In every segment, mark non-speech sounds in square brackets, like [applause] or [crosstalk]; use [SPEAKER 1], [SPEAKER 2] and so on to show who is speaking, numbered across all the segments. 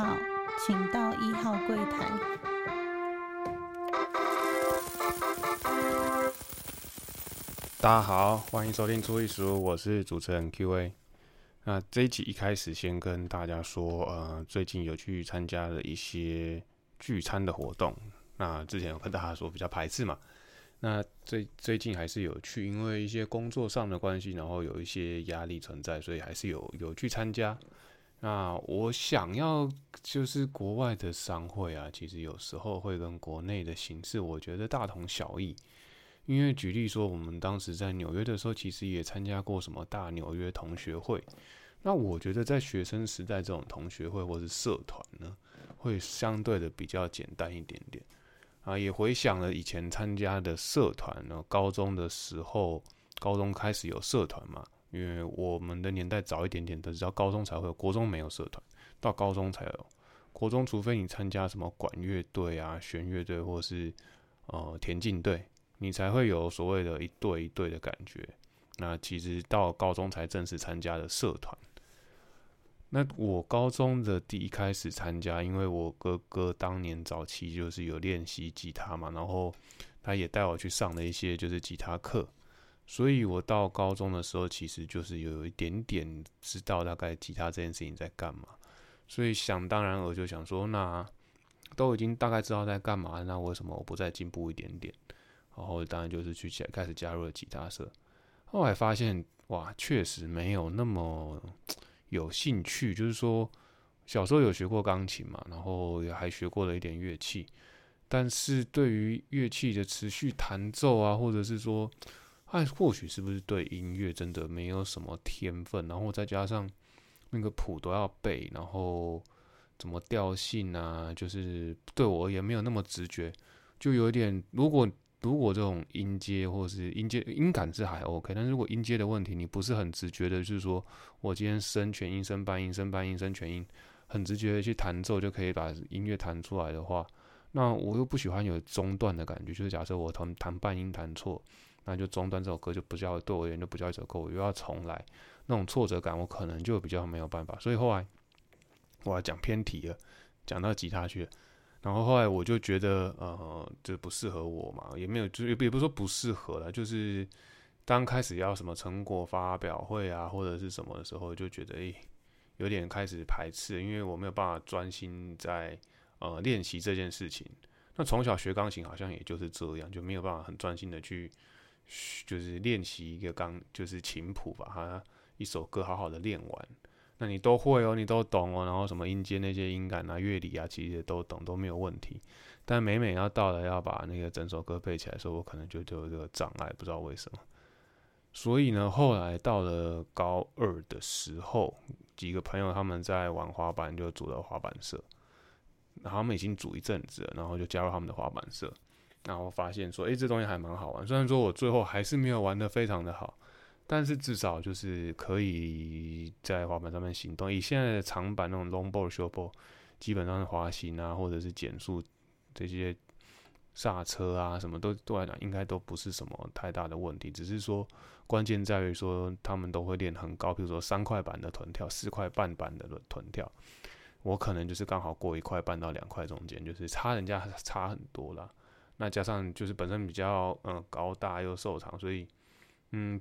[SPEAKER 1] 号，请到一号柜台。
[SPEAKER 2] 大家好，欢迎收听初一十五，我是主持人 Q&A。那这一集一开始先跟大家说，呃，最近有去参加了一些聚餐的活动。那之前有跟大家说比较排斥嘛，那最最近还是有去，因为一些工作上的关系，然后有一些压力存在，所以还是有有去参加。那我想要就是国外的商会啊，其实有时候会跟国内的形式，我觉得大同小异。因为举例说，我们当时在纽约的时候，其实也参加过什么大纽约同学会。那我觉得在学生时代这种同学会或是社团呢，会相对的比较简单一点点。啊，也回想了以前参加的社团呢，高中的时候，高中开始有社团嘛，因为我们的年代早一点点的，直到高中才会有，国中没有社团，到高中才有。国中除非你参加什么管乐队啊、弦乐队或是呃田径队。你才会有所谓的一对一对的感觉。那其实到高中才正式参加的社团。那我高中的第一开始参加，因为我哥哥当年早期就是有练习吉他嘛，然后他也带我去上了一些就是吉他课，所以我到高中的时候其实就是有一点点知道大概吉他这件事情在干嘛。所以想当然我就想说，那都已经大概知道在干嘛，那为什么我不再进步一点点？然后当然就是去加开始加入了吉他社，后来发现哇，确实没有那么有兴趣。就是说，小时候有学过钢琴嘛，然后也还学过了一点乐器，但是对于乐器的持续弹奏啊，或者是说，哎，或许是不是对音乐真的没有什么天分，然后再加上那个谱都要背，然后怎么调性啊，就是对我而言没有那么直觉，就有点如果。如果这种音阶或是音阶音感是还 OK，但是如果音阶的问题你不是很直觉的，就是说我今天升全音、升半音、升半音、升全音，很直觉的去弹奏就可以把音乐弹出来的话，那我又不喜欢有中断的感觉。就是假设我弹弹半音弹错，那就中断这首歌就不叫对我而言就不叫一首歌，我又要重来，那种挫折感我可能就比较没有办法。所以后来我要讲偏题了，讲到吉他去了。然后后来我就觉得，呃，这不适合我嘛，也没有，就也不是说不适合了，就是刚开始要什么成果发表会啊，或者是什么的时候，就觉得诶，有点开始排斥，因为我没有办法专心在呃练习这件事情。那从小学钢琴好像也就是这样，就没有办法很专心的去，就是练习一个钢，就是琴谱，把它一首歌好好的练完。那你都会哦，你都懂哦，然后什么音阶那些音感啊、乐理啊，其实都懂，都没有问题。但每每要到了要把那个整首歌背起来的时候，我可能就就有这个障碍，不知道为什么。所以呢，后来到了高二的时候，几个朋友他们在玩滑板，就组了滑板社。然后他们已经组一阵子了，然后就加入他们的滑板社，然后发现说，诶，这东西还蛮好玩。虽然说我最后还是没有玩的非常的好。但是至少就是可以在滑板上面行动。以现在的长板那种 longboard、shortboard，基本上是滑行啊，或者是减速这些刹车啊，什么都对来讲应该都不是什么太大的问题。只是说关键在于说他们都会练很高，比如说三块板的臀跳、四块半板的臀跳，我可能就是刚好过一块半到两块中间，就是差人家差很多啦。那加上就是本身比较嗯高大又瘦长，所以嗯。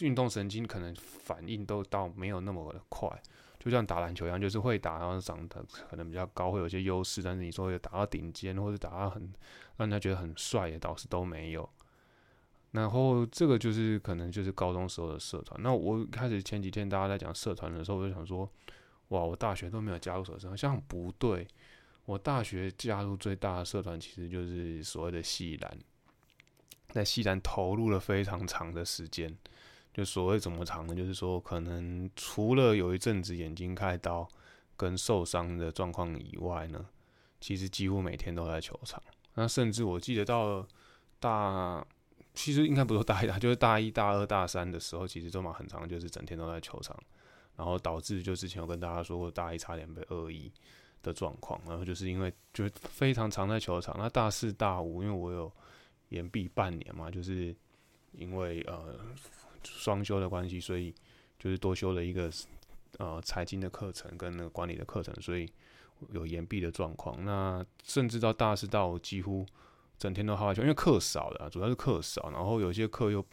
[SPEAKER 2] 运动神经可能反应都到没有那么的快，就像打篮球一样，就是会打，然后长得可能比较高，会有些优势。但是你说打到顶尖或者打到很让人家觉得很帅的，倒是都没有。然后这个就是可能就是高中时候的社团。那我开始前几天大家在讲社团的时候，我就想说，哇，我大学都没有加入社团，好像不对。我大学加入最大的社团其实就是所谓的系篮。在西南投入了非常长的时间，就所谓怎么长呢？就是说，可能除了有一阵子眼睛开刀跟受伤的状况以外呢，其实几乎每天都在球场。那甚至我记得到大，其实应该不是大一、大，就是大一、大二、大三的时候，其实都蛮很长，就是整天都在球场，然后导致就之前有跟大家说过，大一差点被恶意的状况，然后就是因为就非常常在球场。那大四、大五，因为我有。延毕半年嘛，就是因为呃双休的关系，所以就是多修了一个呃财经的课程跟那个管理的课程，所以有延毕的状况。那甚至到大四到几乎整天都耗在球，因为课少了，主要是课少，然后有些课又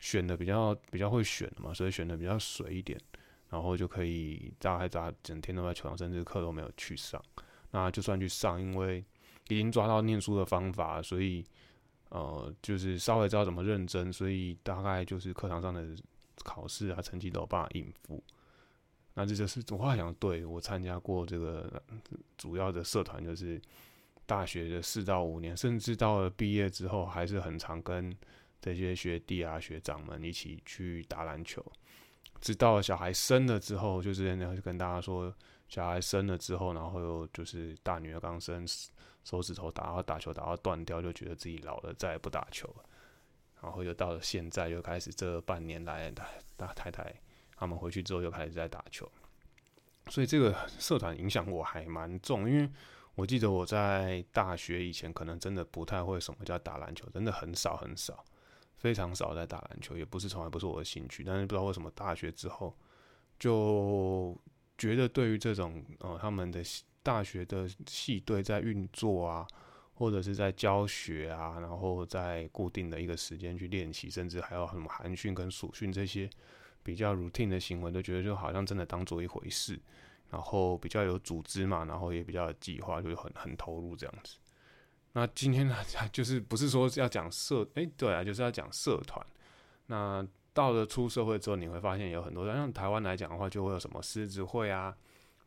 [SPEAKER 2] 选的比较比较会选嘛，所以选的比较水一点，然后就可以大概大整天都在球场，甚至课都没有去上。那就算去上，因为已经抓到念书的方法，所以呃，就是稍微知道怎么认真，所以大概就是课堂上的考试啊，成绩都有办法应付。那这就是我话想，对我参加过这个主要的社团，就是大学的四到五年，甚至到了毕业之后，还是很常跟这些学弟啊、学长们一起去打篮球。直到小孩生了之后，就是就跟大家说，小孩生了之后，然后又就是大女儿刚生，手指头打到打球打到断掉，就觉得自己老了，再也不打球了。然后又到了现在，又开始这半年来，大太太。他们回去之后又开始在打球，所以这个社团影响我还蛮重。因为我记得我在大学以前可能真的不太会什么叫打篮球，真的很少很少，非常少在打篮球，也不是从来不是我的兴趣。但是不知道为什么大学之后就觉得对于这种呃他们的大学的系队在运作啊，或者是在教学啊，然后在固定的一个时间去练习，甚至还有什么寒训跟暑训这些。比较 routine 的行为，都觉得就好像真的当做一回事，然后比较有组织嘛，然后也比较有计划，就很很投入这样子。那今天呢，[laughs] 就是不是说要讲社，哎，对啊，就是要讲社团。那到了出社会之后，你会发现有很多，像台湾来讲的话，就会有什么狮子会啊、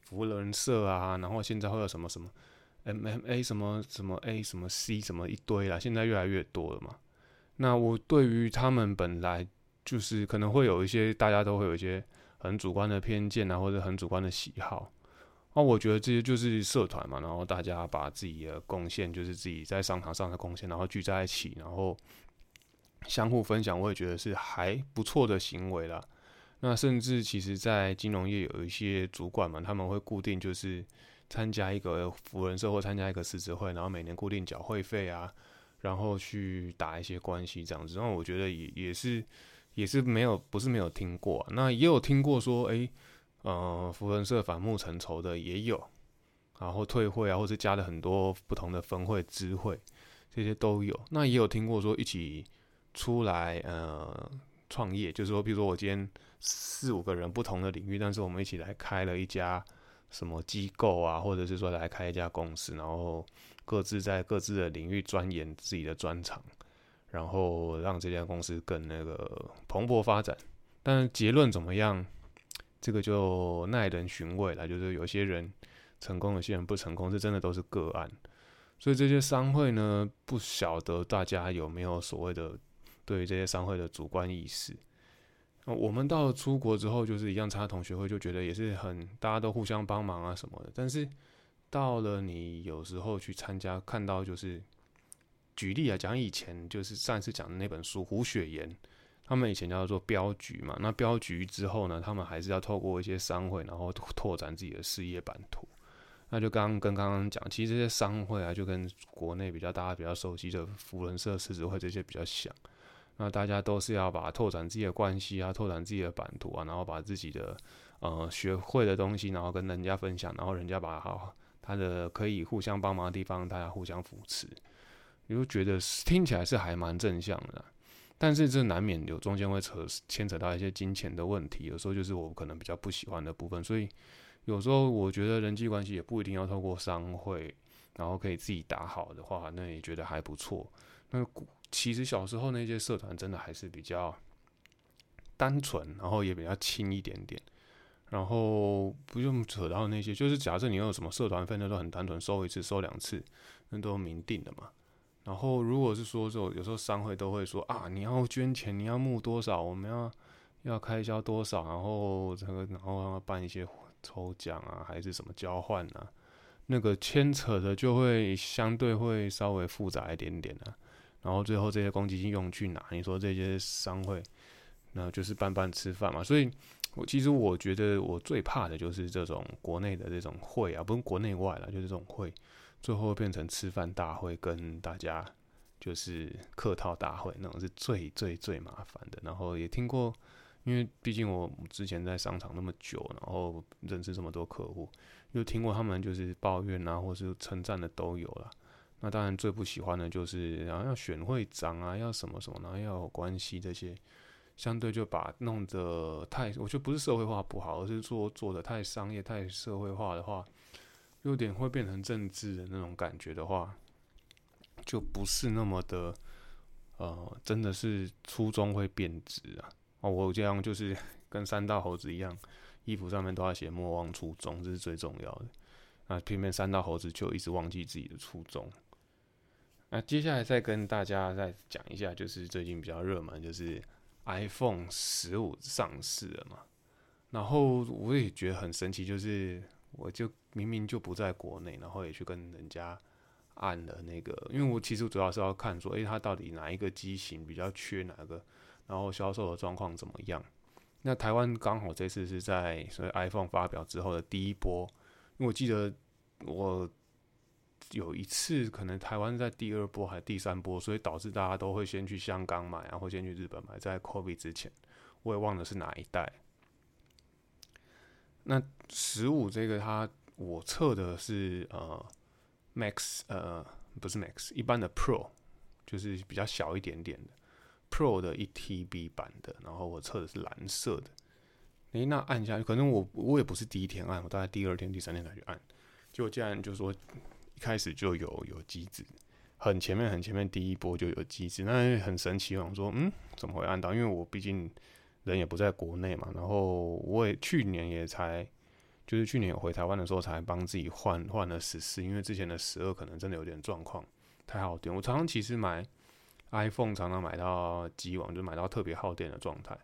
[SPEAKER 2] 福人社啊，然后现在会有什么什么 MMA 什么什么 A 什么 C 什么一堆啦，现在越来越多了嘛。那我对于他们本来。就是可能会有一些大家都会有一些很主观的偏见啊，或者很主观的喜好。那我觉得这些就是社团嘛，然后大家把自己的贡献，就是自己在商场上的贡献，然后聚在一起，然后相互分享，我也觉得是还不错的行为啦。那甚至其实，在金融业有一些主管们，他们会固定就是参加一个福人社或参加一个狮子会，然后每年固定缴会费啊，然后去打一些关系这样子。那我觉得也也是。也是没有，不是没有听过，那也有听过说，哎，呃，福人社反目成仇的也有，然后退会啊，或者加了很多不同的分会、支会，这些都有。那也有听过说一起出来呃创业，就是说，比如说我今天四五个人不同的领域，但是我们一起来开了一家什么机构啊，或者是说来开一家公司，然后各自在各自的领域钻研自己的专长。然后让这家公司更那个蓬勃发展，但结论怎么样？这个就耐人寻味了。就是有些人成功，有些人不成功，这真的都是个案。所以这些商会呢，不晓得大家有没有所谓的对于这些商会的主观意识。我们到出国之后，就是一样参加同学会，就觉得也是很大家都互相帮忙啊什么的。但是到了你有时候去参加，看到就是。举例啊，讲以前就是上一次讲的那本书胡雪岩，他们以前叫做镖局嘛。那镖局之后呢，他们还是要透过一些商会，然后拓展自己的事业版图。那就刚跟刚刚讲，其实这些商会啊，就跟国内比较大家比较熟悉的福人社、狮子会这些比较像。那大家都是要把拓展自己的关系啊，拓展自己的版图啊，然后把自己的呃学会的东西，然后跟人家分享，然后人家把好他的可以互相帮忙的地方，大家互相扶持。你就觉得听起来是还蛮正向的，但是这难免有中间会扯牵扯到一些金钱的问题，有时候就是我可能比较不喜欢的部分，所以有时候我觉得人际关系也不一定要透过商会，然后可以自己打好的话，那也觉得还不错。那其实小时候那些社团真的还是比较单纯，然后也比较轻一点点，然后不用扯到那些，就是假设你有什么社团费，那都很单纯，收一次收两次，那都明定的嘛。然后，如果是说这种，有时候商会都会说啊，你要捐钱，你要募多少，我们要要开销多少，然后这个，然后要办一些抽奖啊，还是什么交换啊，那个牵扯的就会相对会稍微复杂一点点啊。然后最后这些公积金用去哪？你说这些商会，那就是办办吃饭嘛。所以，我其实我觉得我最怕的就是这种国内的这种会啊，不是国内外了，就是这种会。最后变成吃饭大会，跟大家就是客套大会，那种是最最最麻烦的。然后也听过，因为毕竟我之前在商场那么久，然后认识这么多客户，又听过他们就是抱怨啊，或是称赞的都有了。那当然最不喜欢的就是然后要选会长啊，要什么什么，然后要有关系这些，相对就把弄得太，我觉得不是社会化不好，而是做做的太商业、太社会化的话，有点会变成政治的那种感觉的话，就不是那么的，呃，真的是初衷会变质啊。哦，我这样就是 [laughs] 跟三道猴子一样，衣服上面都要写莫忘初衷，这是最重要的。那偏偏三道猴子就一直忘记自己的初衷。那接下来再跟大家再讲一下，就是最近比较热门，就是 iPhone 十五上市了嘛。然后我也觉得很神奇，就是我就明明就不在国内，然后也去跟人家按了那个，因为我其实主要是要看说，诶，它到底哪一个机型比较缺哪个，然后销售的状况怎么样。那台湾刚好这次是在所以 iPhone 发表之后的第一波，因为我记得我。有一次，可能台湾在第二波还是第三波，所以导致大家都会先去香港买，然后先去日本买。在 COVID 之前，我也忘了是哪一代。那十五这个，它我测的是呃 Max，呃不是 Max，一般的 Pro，就是比较小一点点的 Pro 的一 TB 版的。然后我测的是蓝色的。诶，那按下去，可能我我也不是第一天按，我大概第二天、第三天才去按。结果竟然就说一。开始就有有机制，很前面很前面第一波就有机制，那很神奇。我说，嗯，怎么会按到？因为我毕竟人也不在国内嘛，然后我也去年也才，就是去年回台湾的时候才帮自己换换了十四，因为之前的十二可能真的有点状况，太耗电。我常常其实买 iPhone 常常买到机网，就买到特别耗电的状态，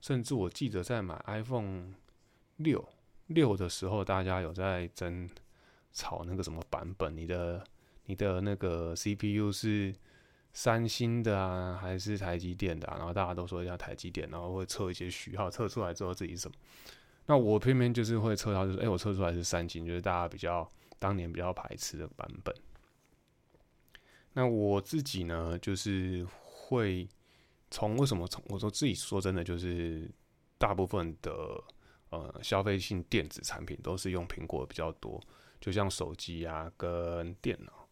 [SPEAKER 2] 甚至我记得在买 iPhone 六六的时候，大家有在争。炒那个什么版本？你的你的那个 CPU 是三星的啊，还是台积电的？然后大家都说一下台积电，然后会测一些序号，测出来之后自己什么？那我偏偏就是会测到，就是哎，我测出来是三星，就是大家比较当年比较排斥的版本。那我自己呢，就是会从为什么从我说自己说真的，就是大部分的呃消费性电子产品都是用苹果比较多。就像手机啊，跟电脑，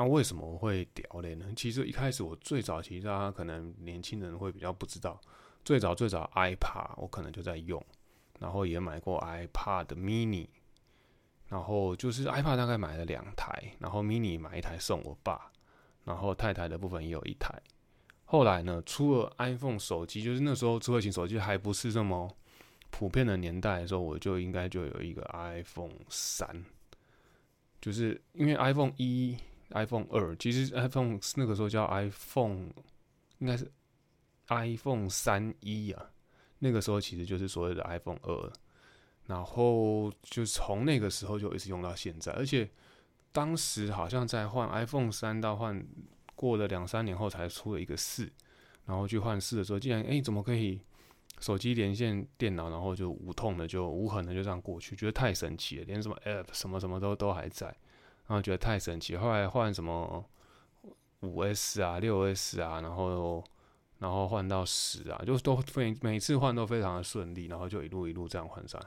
[SPEAKER 2] 那为什么会屌嘞呢？其实一开始我最早其实大家可能年轻人会比较不知道，最早最早 iPad 我可能就在用，然后也买过 iPad mini，然后就是 iPad 大概买了两台，然后 mini 买一台送我爸，然后太太的部分也有一台。后来呢，出了 iPhone 手机，就是那时候智慧型手机还不是这么普遍的年代的时候，我就应该就有一个 iPhone 三。就是因为 iPhone 一、iPhone 二，其实 iPhone 那个时候叫 iPhone，应该是 iPhone 三一啊。那个时候其实就是所谓的 iPhone 二，然后就从那个时候就一直用到现在。而且当时好像在换 iPhone 三到换过了两三年后才出了一个四，然后去换四的时候，竟然哎怎么可以？手机连线电脑，然后就无痛的，就无痕的就这样过去，觉得太神奇了。连什么 App 什么什么都都还在，然后觉得太神奇。后来换什么五 S 啊、六 S 啊，然后然后换到十啊，就都非每次换都非常的顺利，然后就一路一路这样换上。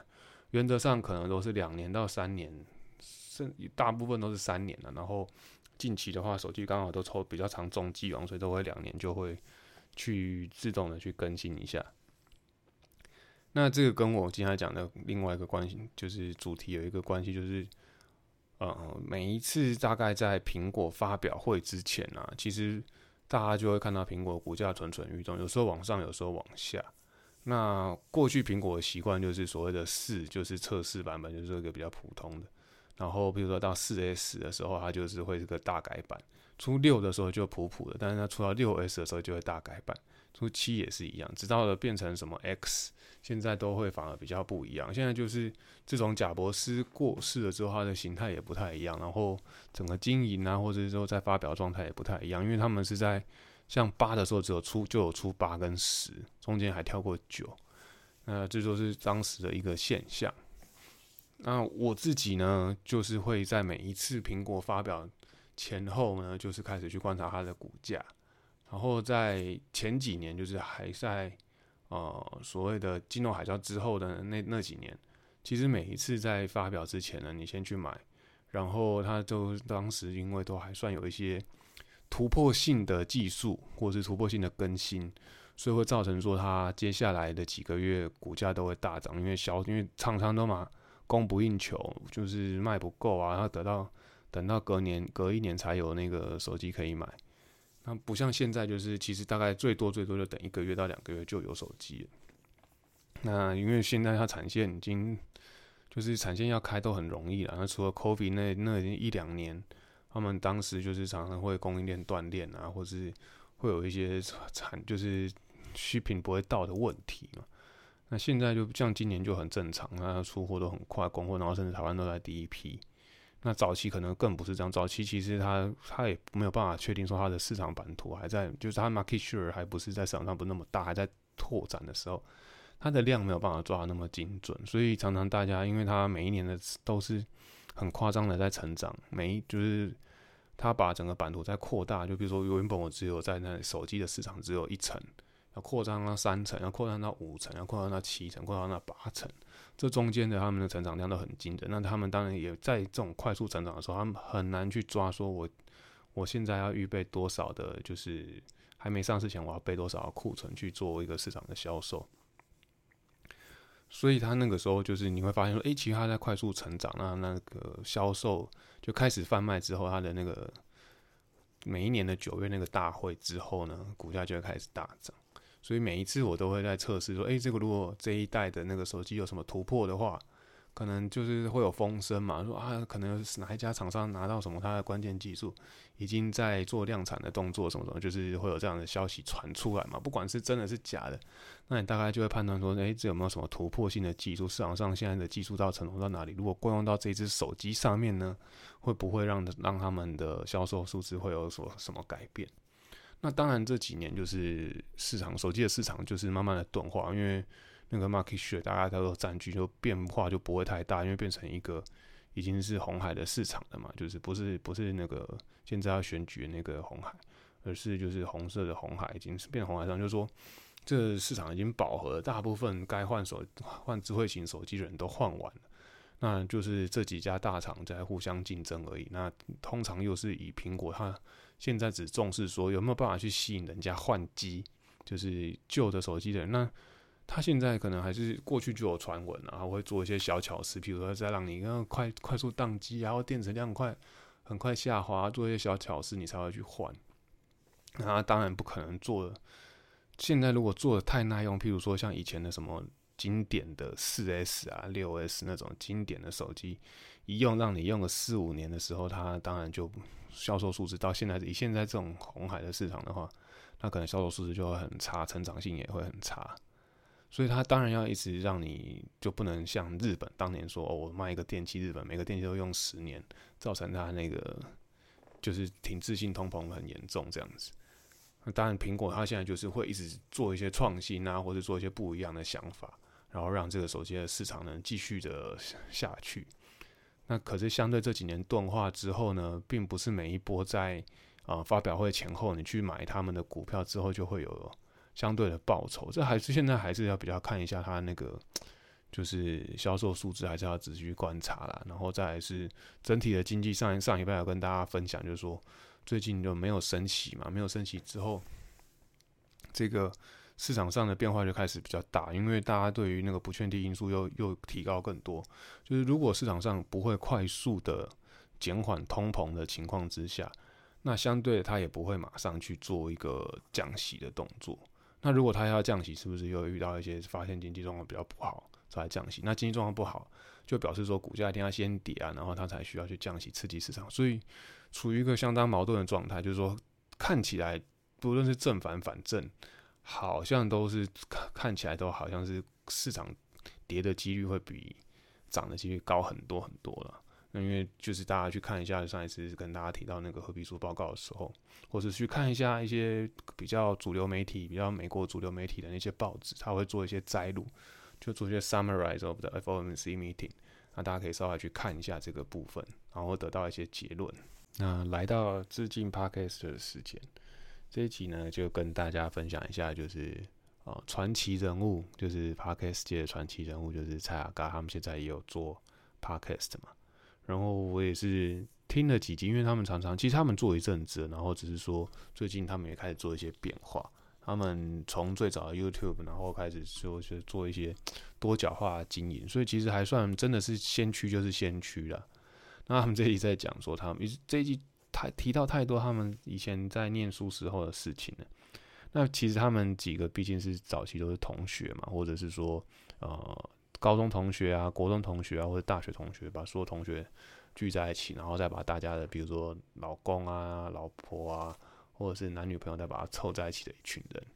[SPEAKER 2] 原则上可能都是两年到三年，甚大部分都是三年了。然后近期的话，手机刚好都抽比较长中机王，所以都会两年就会去自动的去更新一下。那这个跟我今天讲的另外一个关系，就是主题有一个关系，就是，呃，每一次大概在苹果发表会之前啊，其实大家就会看到苹果股价蠢蠢欲动，有时候往上，有时候往下。那过去苹果的习惯就是所谓的四，就是测试版本，就是一个比较普通的。然后比如说到四 S 的时候，它就是会是个大改版；出六的时候就普普的，但是它出到六 S 的时候就会大改版。出七也是一样，直到了变成什么 X，现在都会反而比较不一样。现在就是这种贾博士过世了之后，他的形态也不太一样，然后整个经营啊，或者说在发表状态也不太一样，因为他们是在像八的时候只有出就有出八跟十，中间还跳过九，那这就是当时的一个现象。那我自己呢，就是会在每一次苹果发表前后呢，就是开始去观察它的股价。然后在前几年，就是还在呃所谓的金融海啸之后的那那几年，其实每一次在发表之前呢，你先去买，然后它就当时因为都还算有一些突破性的技术或者是突破性的更新，所以会造成说它接下来的几个月股价都会大涨，因为销因为厂商都嘛供不应求，就是卖不够啊，然后得到等到隔年隔一年才有那个手机可以买，那不像现在就是其实大概最多最多就等一个月到两个月就有手机了。那因为现在它产线已经就是产线要开都很容易了，那除了 COVID 那那已经一两年，他们当时就是常常会供应链断裂啊，或是会有一些产就是需品不会到的问题嘛。那现在就像今年就很正常，那出货都很快，供货，然后甚至台湾都在第一批。那早期可能更不是这样，早期其实它它也没有办法确定说它的市场版图还在，就是它 market share 还不是在市场上不那么大，还在拓展的时候。它的量没有办法抓那么精准，所以常常大家因为它每一年的都是很夸张的在成长，每一就是它把整个版图在扩大，就比如说原本我只有在那手机的市场只有一层，要扩张到三层，要扩张到五层，要扩张到七层，扩张到八层，这中间的他们的成长量都很惊人。那他们当然也在这种快速成长的时候，他们很难去抓说我我现在要预备多少的，就是还没上市前我要备多少库存去做一个市场的销售。所以他那个时候就是你会发现说，诶，其实他在快速成长，那那个销售就开始贩卖之后，他的那个每一年的九月那个大会之后呢，股价就会开始大涨。所以每一次我都会在测试说，诶，这个如果这一代的那个手机有什么突破的话。可能就是会有风声嘛，说啊，可能是哪一家厂商拿到什么它的关键技术，已经在做量产的动作什么什么，就是会有这样的消息传出来嘛。不管是真的是假的，那你大概就会判断说，诶，这有没有什么突破性的技术？市场上现在的技术到成熟到哪里？如果惯用到这只手机上面呢，会不会让让他们的销售数字会有所什么改变？那当然这几年就是市场手机的市场就是慢慢的钝化，因为。那个 market share 大家都占据，就变化就不会太大，因为变成一个已经是红海的市场了嘛，就是不是不是那个现在要选举那个红海，而是就是红色的红海已经是变红海上，就是说这市场已经饱和，大部分该换手换智慧型手机的人都换完了，那就是这几家大厂在互相竞争而已。那通常又是以苹果，它现在只重视说有没有办法去吸引人家换机，就是旧的手机的人那。他现在可能还是过去就有传闻，然后会做一些小巧思，比如说再让你快快速宕机，然后电池量快很快下滑，做一些小巧思，你才会去换。那当然不可能做。现在如果做的太耐用，譬如说像以前的什么经典的四 S 啊、六 S 那种经典的手机，一用让你用个四五年的时候，它当然就销售数字到现在以现在这种红海的市场的话，那可能销售数字就会很差，成长性也会很差。所以它当然要一直让你就不能像日本当年说，哦，我卖一个电器，日本每个电器都用十年，造成它那个就是停滞性通膨很严重这样子。那当然，苹果它现在就是会一直做一些创新啊，或者做一些不一样的想法，然后让这个手机的市场能继续的下去。那可是相对这几年钝化之后呢，并不是每一波在啊发表会前后你去买他们的股票之后就会有。相对的报酬，这还是现在还是要比较看一下它那个就是销售数字，还是要仔细观察啦。然后再是整体的经济上上一半要跟大家分享，就是说最近就没有升息嘛，没有升息之后，这个市场上的变化就开始比较大，因为大家对于那个不确定因素又又提高更多。就是如果市场上不会快速的减缓通膨的情况之下，那相对它也不会马上去做一个降息的动作。那如果它要降息，是不是又遇到一些发现经济状况比较不好才降息？那经济状况不好，就表示说股价一定要先跌啊，然后它才需要去降息刺激市场，所以处于一个相当矛盾的状态。就是说，看起来不论是正反反正，好像都是看看起来都好像是市场跌的几率会比涨的几率高很多很多了。那因为就是大家去看一下上一次跟大家提到那个合皮书报告的时候，或者去看一下一些比较主流媒体、比较美国主流媒体的那些报纸，他会做一些摘录，就做一些 summarize of the FOMC meeting。那大家可以稍微去看一下这个部分，然后得到一些结论。那来到致敬 podcast 的时间，这一集呢就跟大家分享一下，就是啊传奇人物，就是 Podcast 界的传奇人物，就是蔡雅嘎，他们现在也有做 Podcast 嘛。然后我也是听了几集，因为他们常常其实他们做一阵子，然后只是说最近他们也开始做一些变化。他们从最早的 YouTube，然后开始就是做一些多角化经营，所以其实还算真的是先驱，就是先驱了。那他们这一集在讲说，他们这一集太提到太多他们以前在念书时候的事情了。那其实他们几个毕竟是早期都是同学嘛，或者是说呃高中同学啊、国中同学啊，或者大学同学，把所有同学聚在一起，然后再把大家的比如说老公啊、老婆啊。或者是男女朋友再把它凑在一起的一群人，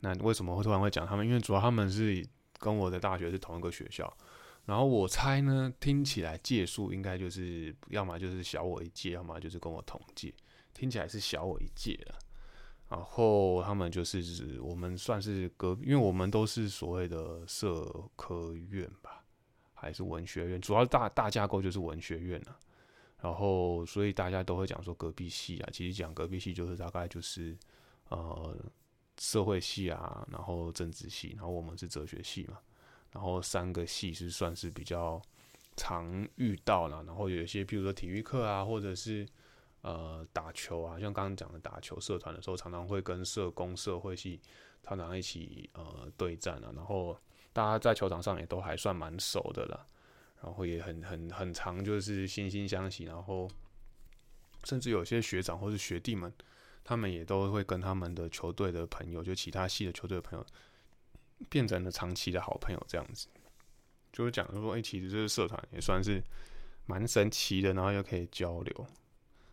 [SPEAKER 2] 那为什么会突然会讲他们？因为主要他们是跟我的大学是同一个学校，然后我猜呢，听起来届数应该就是要么就是小我一届，要么就是跟我同届，听起来是小我一届了。然后他们就是指我们算是隔，因为我们都是所谓的社科院吧，还是文学院，主要大大架构就是文学院了。然后，所以大家都会讲说隔壁系啊，其实讲隔壁系就是大概就是呃社会系啊，然后政治系，然后我们是哲学系嘛，然后三个系是算是比较常遇到了。然后有一些，比如说体育课啊，或者是呃打球啊，像刚刚讲的打球社团的时候，常常会跟社工社会系常常一起呃对战啊，然后大家在球场上也都还算蛮熟的了。然后也很很很长，就是惺惺相惜，然后甚至有些学长或是学弟们，他们也都会跟他们的球队的朋友，就其他系的球队的朋友，变成了长期的好朋友这样子。就是讲说，哎，其实这个社团也算是蛮神奇的，然后又可以交流。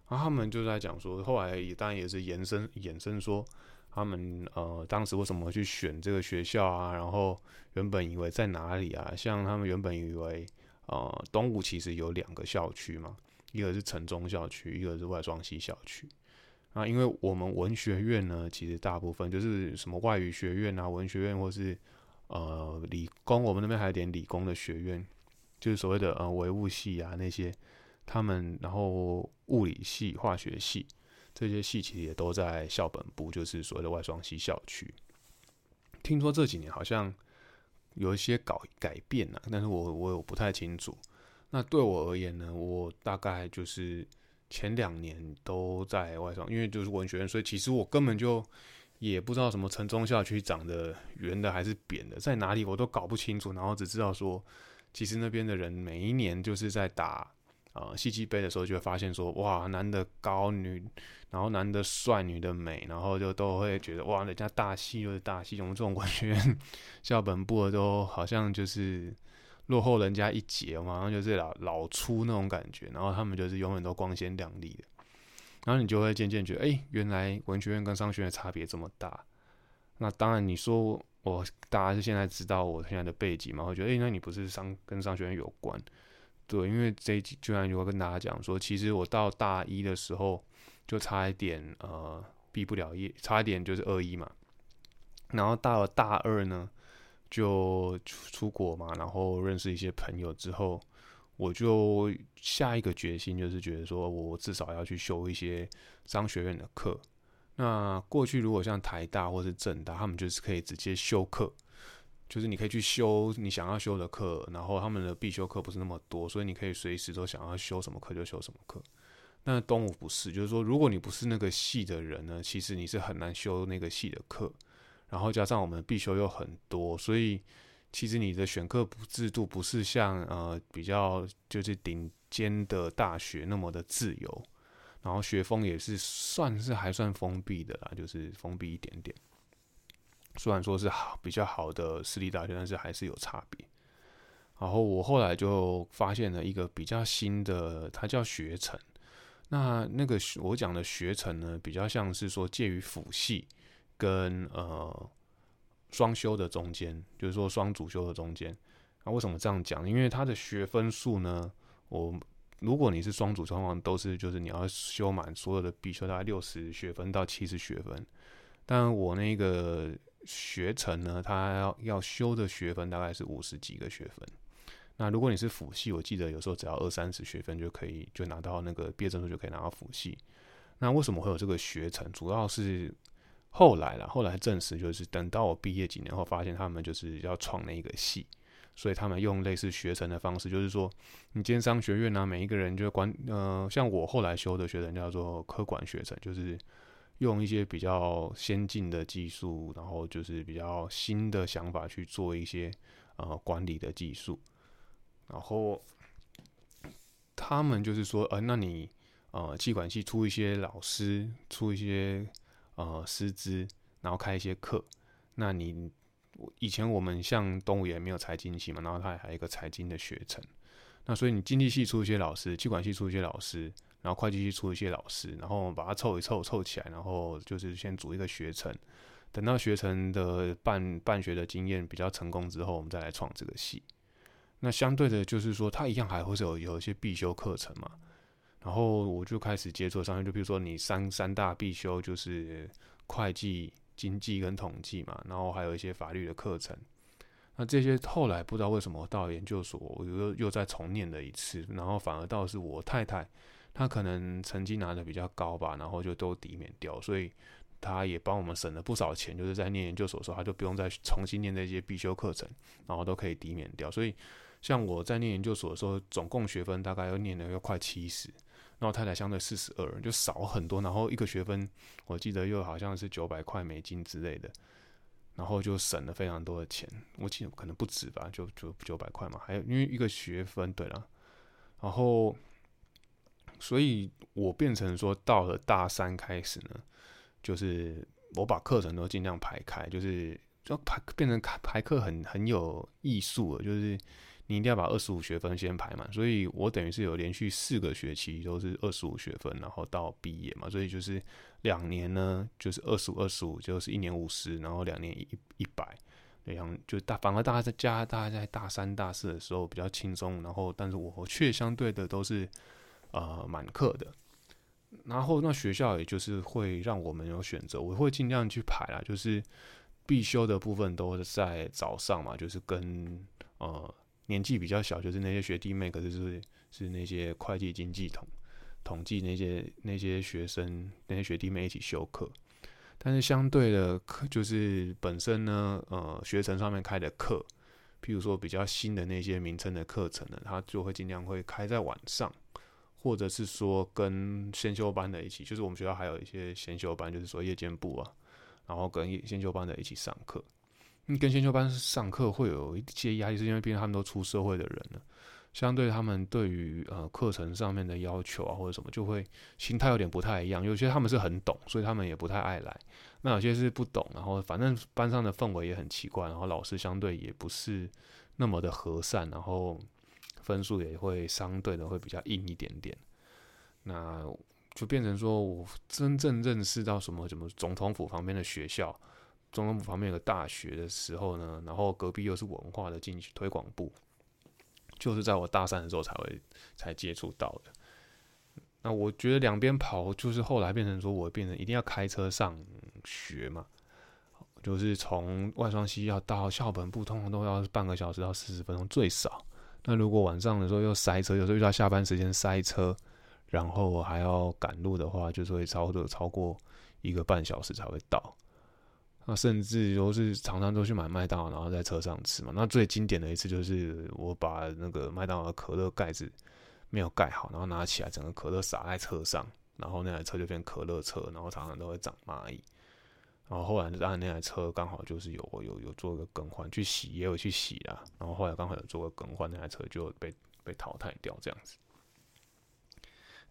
[SPEAKER 2] 然后他们就在讲说，后来也当然也是延伸衍生说，他们呃当时为什么去选这个学校啊？然后原本以为在哪里啊？像他们原本以为。呃，东吴其实有两个校区嘛，一个是城中校区，一个是外双溪校区。啊，因为我们文学院呢，其实大部分就是什么外语学院啊、文学院，或是呃理工，我们那边还有点理工的学院，就是所谓的呃唯物系啊那些，他们然后物理系、化学系这些系其实也都在校本部，就是所谓的外双溪校区。听说这几年好像。有一些搞改变呢，但是我我有不太清楚。那对我而言呢，我大概就是前两年都在外双，因为就是文学院，所以其实我根本就也不知道什么城中校区长得圆的还是扁的，在哪里我都搞不清楚。然后只知道说，其实那边的人每一年就是在打。呃，戏剧杯的时候就会发现说，哇，男的高女，然后男的帅，女的美，然后就都会觉得哇，人家大戏就是大戏，我们这种文学院校本部的都好像就是落后人家一截马上就是老老粗那种感觉，然后他们就是永远都光鲜亮丽的，然后你就会渐渐觉得，哎，原来文学院跟商学院差别这么大。那当然，你说我大家是现在知道我现在的背景嘛，会觉得，哎，那你不是商跟商学院有关？对，因为这一集就像我跟大家讲说，其实我到大一的时候就差一点呃毕不了业，差一点就是二一嘛。然后到了大二呢，就出出国嘛，然后认识一些朋友之后，我就下一个决心就是觉得说我至少要去修一些商学院的课。那过去如果像台大或是政大，他们就是可以直接修课。就是你可以去修你想要修的课，然后他们的必修课不是那么多，所以你可以随时都想要修什么课就修什么课。那东吴不是，就是说如果你不是那个系的人呢，其实你是很难修那个系的课。然后加上我们必修又很多，所以其实你的选课制度不是像呃比较就是顶尖的大学那么的自由，然后学风也是算是还算封闭的啦，就是封闭一点点。虽然说是好比较好的私立大学，但是还是有差别。然后我后来就发现了一个比较新的，它叫学程。那那个我讲的学程呢，比较像是说介于辅系跟呃双修的中间，就是说双主修的中间。那为什么这样讲？因为它的学分数呢，我如果你是双主修，通常都是就是你要修满所有的必修，大概六十学分到七十学分。但我那个。学程呢，他要要修的学分大概是五十几个学分。那如果你是辅系，我记得有时候只要二三十学分就可以就拿到那个毕业证书，就可以拿到辅系。那为什么会有这个学程？主要是后来了，后来证实就是等到我毕业几年后，发现他们就是要创那个系，所以他们用类似学程的方式，就是说你今天商学院呢，每一个人就管呃，像我后来修的学程叫做科管学程，就是用一些比较先进的技术，然后就是比较新的想法去做一些呃管理的技术，然后他们就是说，呃，那你呃，气管系出一些老师，出一些。呃，师资，然后开一些课。那你以前我们像动物园没有财经系嘛，然后它还有一个财经的学程。那所以你经济系出一些老师，气管系出一些老师，然后会计系出一些老师，然后把它凑一凑凑起来，然后就是先组一个学程。等到学程的办办学的经验比较成功之后，我们再来创这个系。那相对的，就是说它一样还会是有有一些必修课程嘛。然后我就开始接触商业，就比如说你三三大必修就是会计、经济跟统计嘛，然后还有一些法律的课程。那这些后来不知道为什么到研究所，我又又再重念了一次，然后反而倒是我太太，她可能成绩拿的比较高吧，然后就都抵免掉，所以她也帮我们省了不少钱，就是在念研究所的时候，她就不用再重新念那些必修课程，然后都可以抵免掉。所以像我在念研究所的时候，总共学分大概要念了要快七十。然后太太相对四十二，就少很多。然后一个学分，我记得又好像是九百块美金之类的，然后就省了非常多的钱。我记得可能不止吧，就就九百块嘛。还有因为一个学分，对了，然后，所以我变成说到了大三开始呢，就是我把课程都尽量排开，就是就排变成排课很很有艺术了，就是。你一定要把二十五学分先排满，所以我等于是有连续四个学期都是二十五学分，然后到毕业嘛，所以就是两年呢，就是二十五、二十五，就是一年五十，然后两年一一百，这样就大反而大家在加，大家在大三、大四的时候比较轻松，然后但是我却相对的都是呃满课的，然后那学校也就是会让我们有选择，我会尽量去排啦，就是必修的部分都是在早上嘛，就是跟呃。年纪比较小，就是那些学弟妹，可是是是那些会计、经济、统统计那些那些学生、那些学弟妹一起修课。但是相对的课，就是本身呢，呃，学程上面开的课，譬如说比较新的那些名称的课程呢，他就会尽量会开在晚上，或者是说跟先修班的一起，就是我们学校还有一些先修班，就是说夜间部啊，然后跟先修班的一起上课。跟先修班上课会有一些压力，是因为毕竟他们都出社会的人了，相对他们对于呃课程上面的要求啊或者什么，就会心态有点不太一样。有些他们是很懂，所以他们也不太爱来；那有些是不懂，然后反正班上的氛围也很奇怪，然后老师相对也不是那么的和善，然后分数也会相对的会比较硬一点点。那就变成说我真正认识到什么什么总统府旁边的学校。中央部旁边有个大学的时候呢，然后隔壁又是文化的进去推广部，就是在我大三的时候才会才接触到的。那我觉得两边跑，就是后来变成说我变成一定要开车上学嘛，就是从外双溪要到校本部，通常都要半个小时到四十分钟最少。那如果晚上的时候又塞车，有时候遇到下班时间塞车，然后还要赶路的话，就是会超的超过一个半小时才会到。那甚至都是常常都去买麦当劳，然后在车上吃嘛。那最经典的一次就是我把那个麦当劳的可乐盖子没有盖好，然后拿起来，整个可乐洒在车上，然后那台车就变可乐车，然后常常都会长蚂蚁。然后后来当然那台车刚好就是有有有做个更换，去洗也有去洗啊。然后后来刚好有做个更换，那台车就被被淘汰掉这样子。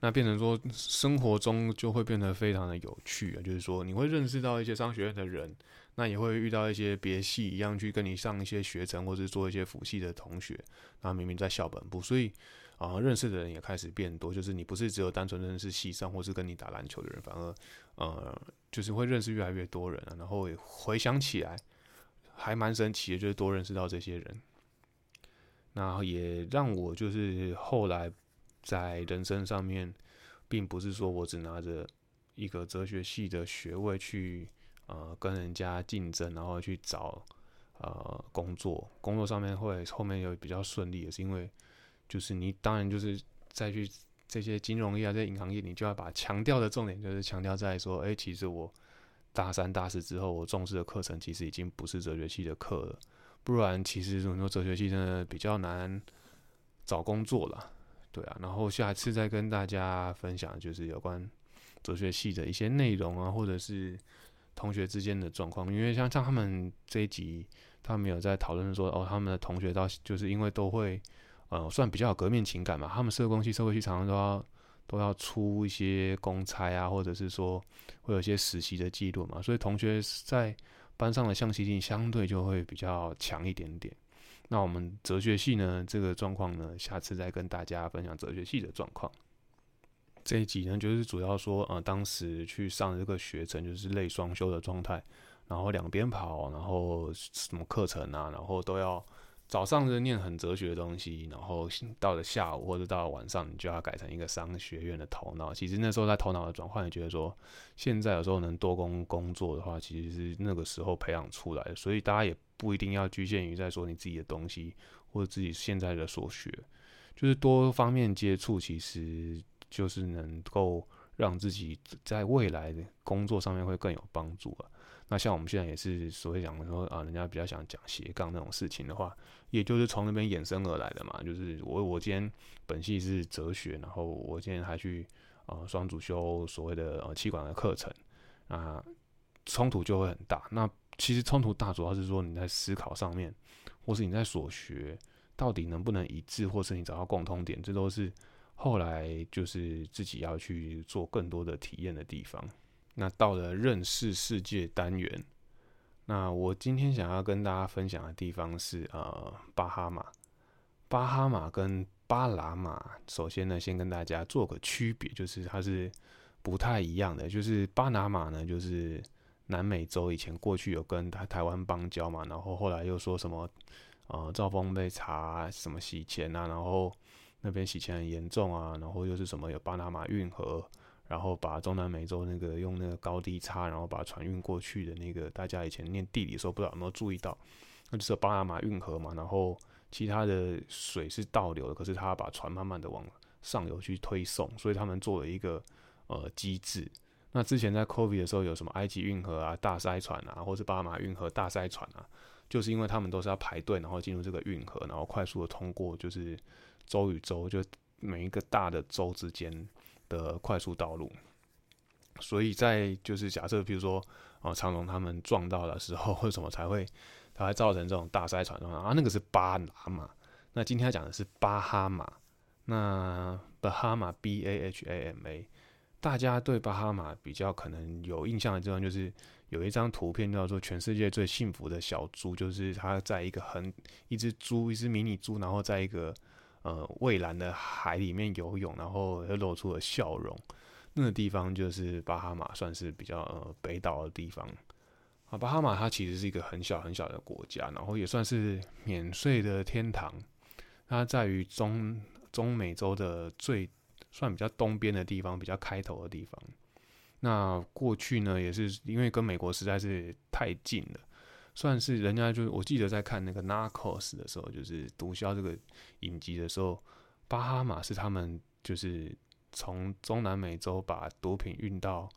[SPEAKER 2] 那变成说，生活中就会变得非常的有趣啊，就是说你会认识到一些商学院的人，那也会遇到一些别系一样去跟你上一些学程或者做一些辅系的同学，那明明在校本部，所以啊，认识的人也开始变多，就是你不是只有单纯认识系上或是跟你打篮球的人，反而呃，就是会认识越来越多人啊，然后也回想起来还蛮神奇的，就是多认识到这些人，那也让我就是后来。在人生上面，并不是说我只拿着一个哲学系的学位去呃跟人家竞争，然后去找呃工作，工作上面会后面有比较顺利，也是因为就是你当然就是再去这些金融业啊，这些银行业，你就要把强调的重点就是强调在说，哎，其实我大三、大四之后，我重视的课程其实已经不是哲学系的课了。不然，其实很多哲学系真的比较难找工作了。对啊，然后下次再跟大家分享，就是有关哲学系的一些内容啊，或者是同学之间的状况。因为像像他们这一集，他们有在讨论说，哦，他们的同学到就是因为都会，呃，算比较有革命情感嘛。他们社工系、社会系常常都要都要出一些公差啊，或者是说会有一些实习的记录嘛，所以同学在班上的向心力相对就会比较强一点点。那我们哲学系呢，这个状况呢，下次再跟大家分享哲学系的状况。这一集呢，就是主要说，呃，当时去上这个学程，就是类双修的状态，然后两边跑，然后什么课程啊，然后都要。早上是念很哲学的东西，然后到了下午或者到了晚上，你就要改成一个商学院的头脑。其实那时候在头脑的转换，觉得说，现在有时候能多工工作的话，其实是那个时候培养出来的。所以大家也不一定要局限于在说你自己的东西或者自己现在的所学，就是多方面接触，其实就是能够让自己在未来的工作上面会更有帮助啊。那像我们现在也是所谓讲说啊，人家比较想讲斜杠那种事情的话，也就是从那边衍生而来的嘛。就是我我今天本系是哲学，然后我今天还去啊双主修所谓的呃气管的课程，啊冲突就会很大。那其实冲突大主要是说你在思考上面，或是你在所学到底能不能一致，或是你找到共通点，这都是后来就是自己要去做更多的体验的地方。那到了认识世界单元，那我今天想要跟大家分享的地方是呃巴哈马，巴哈马跟巴拿马，首先呢先跟大家做个区别，就是它是不太一样的，就是巴拿马呢就是南美洲以前过去有跟台台湾邦交嘛，然后后来又说什么呃赵峰被查什么洗钱啊，然后那边洗钱很严重啊，然后又是什么有巴拿马运河。然后把中南美洲那个用那个高低差，然后把船运过去的那个，大家以前念地理的时候不知道有没有注意到，那就是巴拿马运河嘛。然后其他的水是倒流的，可是他把船慢慢的往上游去推送，所以他们做了一个呃机制。那之前在 COVID 的时候有什么埃及运河啊大塞船啊，或是巴拿马运河大塞船啊，就是因为他们都是要排队，然后进入这个运河，然后快速的通过就是州与州，就每一个大的州之间。的快速道路，所以在就是假设，比如说哦，长龙他们撞到的时候，为什么才会才会造成这种大塞船状况啊？那个是巴拿马，那今天要讲的是巴哈马，那巴哈马 B A H A M A，大家对巴哈马比较可能有印象的地方，就是有一张图片叫做“全世界最幸福的小猪”，就是它在一个很一只猪，一只迷你猪，然后在一个。呃，蔚蓝的海里面游泳，然后又露出了笑容。那个地方就是巴哈马，算是比较呃北岛的地方。啊，巴哈马它其实是一个很小很小的国家，然后也算是免税的天堂。它在于中中美洲的最算比较东边的地方，比较开头的地方。那过去呢，也是因为跟美国实在是太近了。算是人家就我记得在看那个《Narcos》的时候，就是毒枭这个影集的时候，巴哈马是他们就是从中南美洲把毒品运到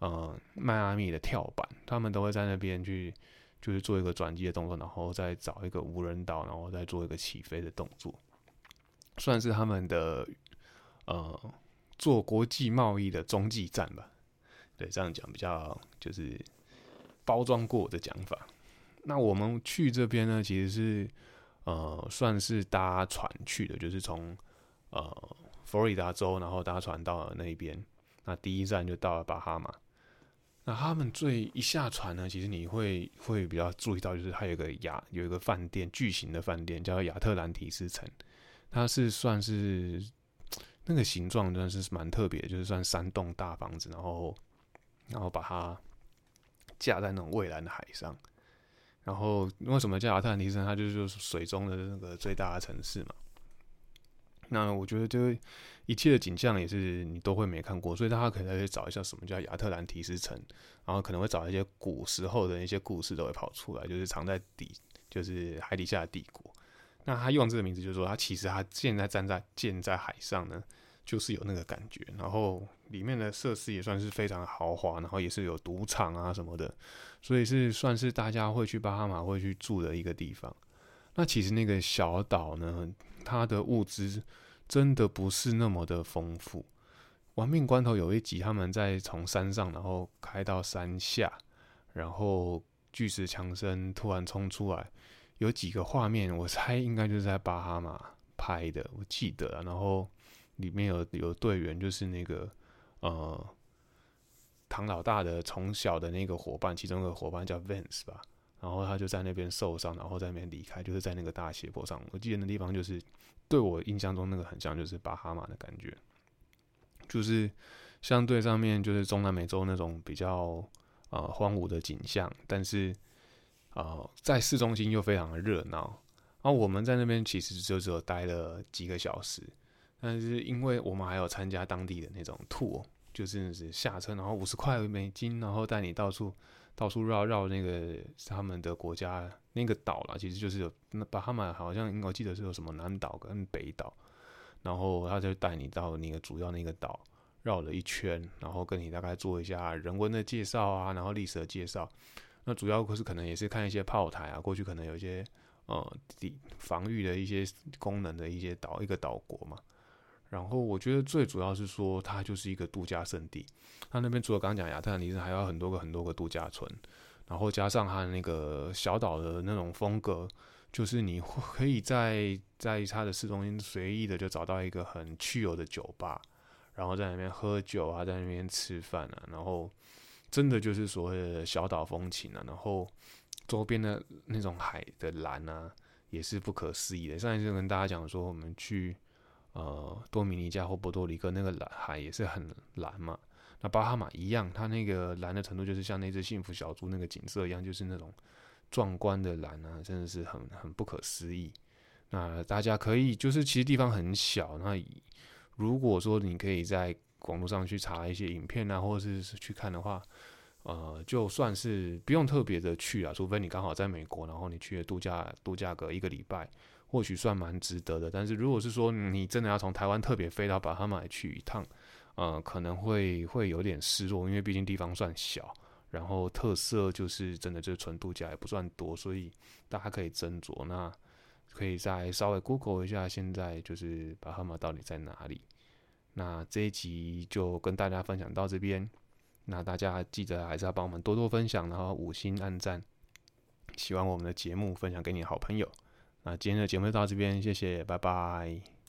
[SPEAKER 2] 呃迈阿密的跳板，他们都会在那边去就是做一个转机的动作，然后再找一个无人岛，然后再做一个起飞的动作，算是他们的呃做国际贸易的中继站吧。对，这样讲比较就是包装过的讲法。那我们去这边呢，其实是呃算是搭船去的，就是从呃佛罗里达州，然后搭船到了那边。那第一站就到了巴哈马。那他们最一下船呢，其实你会会比较注意到，就是它有个亚有一个饭店，巨型的饭店叫亚特兰提斯城。它是算是那个形状，真的是蛮特别，就是算三栋大房子，然后然后把它架在那种蔚蓝的海上。然后为什么叫亚特兰提斯？它就是水中的那个最大的城市嘛。那我觉得就一切的景象也是你都会没看过，所以大家可能会找一下什么叫亚特兰提斯城，然后可能会找一些古时候的一些故事都会跑出来，就是藏在底，就是海底下的帝国。那他用这个名字，就是说他其实他现在站在建在海上呢，就是有那个感觉。然后里面的设施也算是非常豪华，然后也是有赌场啊什么的，所以是算是大家会去巴哈马会去住的一个地方。那其实那个小岛呢，它的物资真的不是那么的丰富。亡命关头有一集，他们在从山上然后开到山下，然后巨石强森突然冲出来，有几个画面，我猜应该就是在巴哈马拍的，我记得。然后里面有有队员，就是那个呃唐老大的从小的那个伙伴，其中一个伙伴叫 Vance 吧。然后他就在那边受伤，然后在那边离开，就是在那个大斜坡上。我记得那地方就是对我印象中那个很像，就是巴哈马的感觉，就是相对上面就是中南美洲那种比较呃荒芜的景象，但是啊在市中心又非常的热闹。然后我们在那边其实就只有待了几个小时，但是因为我们还有参加当地的那种 tour，就是下车然后五十块美金，然后带你到处。到处绕绕那个他们的国家那个岛了，其实就是有那巴哈马好像我记得是有什么南岛跟北岛，然后他就带你到那个主要那个岛绕了一圈，然后跟你大概做一下人文的介绍啊，然后历史的介绍。那主要可是可能也是看一些炮台啊，过去可能有一些呃抵防御的一些功能的一些岛一个岛国嘛。然后我觉得最主要是说，它就是一个度假胜地。它那边除了刚刚讲亚特兰蒂斯，还有很多个很多个度假村。然后加上它那个小岛的那种风格，就是你可以在在它的市中心随意的就找到一个很去游的酒吧，然后在那边喝酒啊，在那边吃饭啊，然后真的就是所谓的小岛风情啊。然后周边的那种海的蓝啊，也是不可思议的。上一次跟大家讲说，我们去。呃，多米尼加或波多黎各那个蓝海也是很蓝嘛。那巴哈马一样，它那个蓝的程度就是像那只幸福小猪那个景色一样，就是那种壮观的蓝啊，真的是很很不可思议。那大家可以就是其实地方很小，那如果说你可以在网络上去查一些影片啊，或者是去看的话，呃，就算是不用特别的去啊，除非你刚好在美国，然后你去度假度假个一个礼拜。或许算蛮值得的，但是如果是说你真的要从台湾特别飞到巴哈马去一趟，呃，可能会会有点失落，因为毕竟地方算小，然后特色就是真的就是纯度假也不算多，所以大家可以斟酌。那可以再稍微 Google 一下，现在就是巴哈马到底在哪里？那这一集就跟大家分享到这边，那大家记得还是要帮我们多多分享，然后五星按赞，喜欢我们的节目，分享给你的好朋友。那今天的节目就到这边，谢谢，拜拜。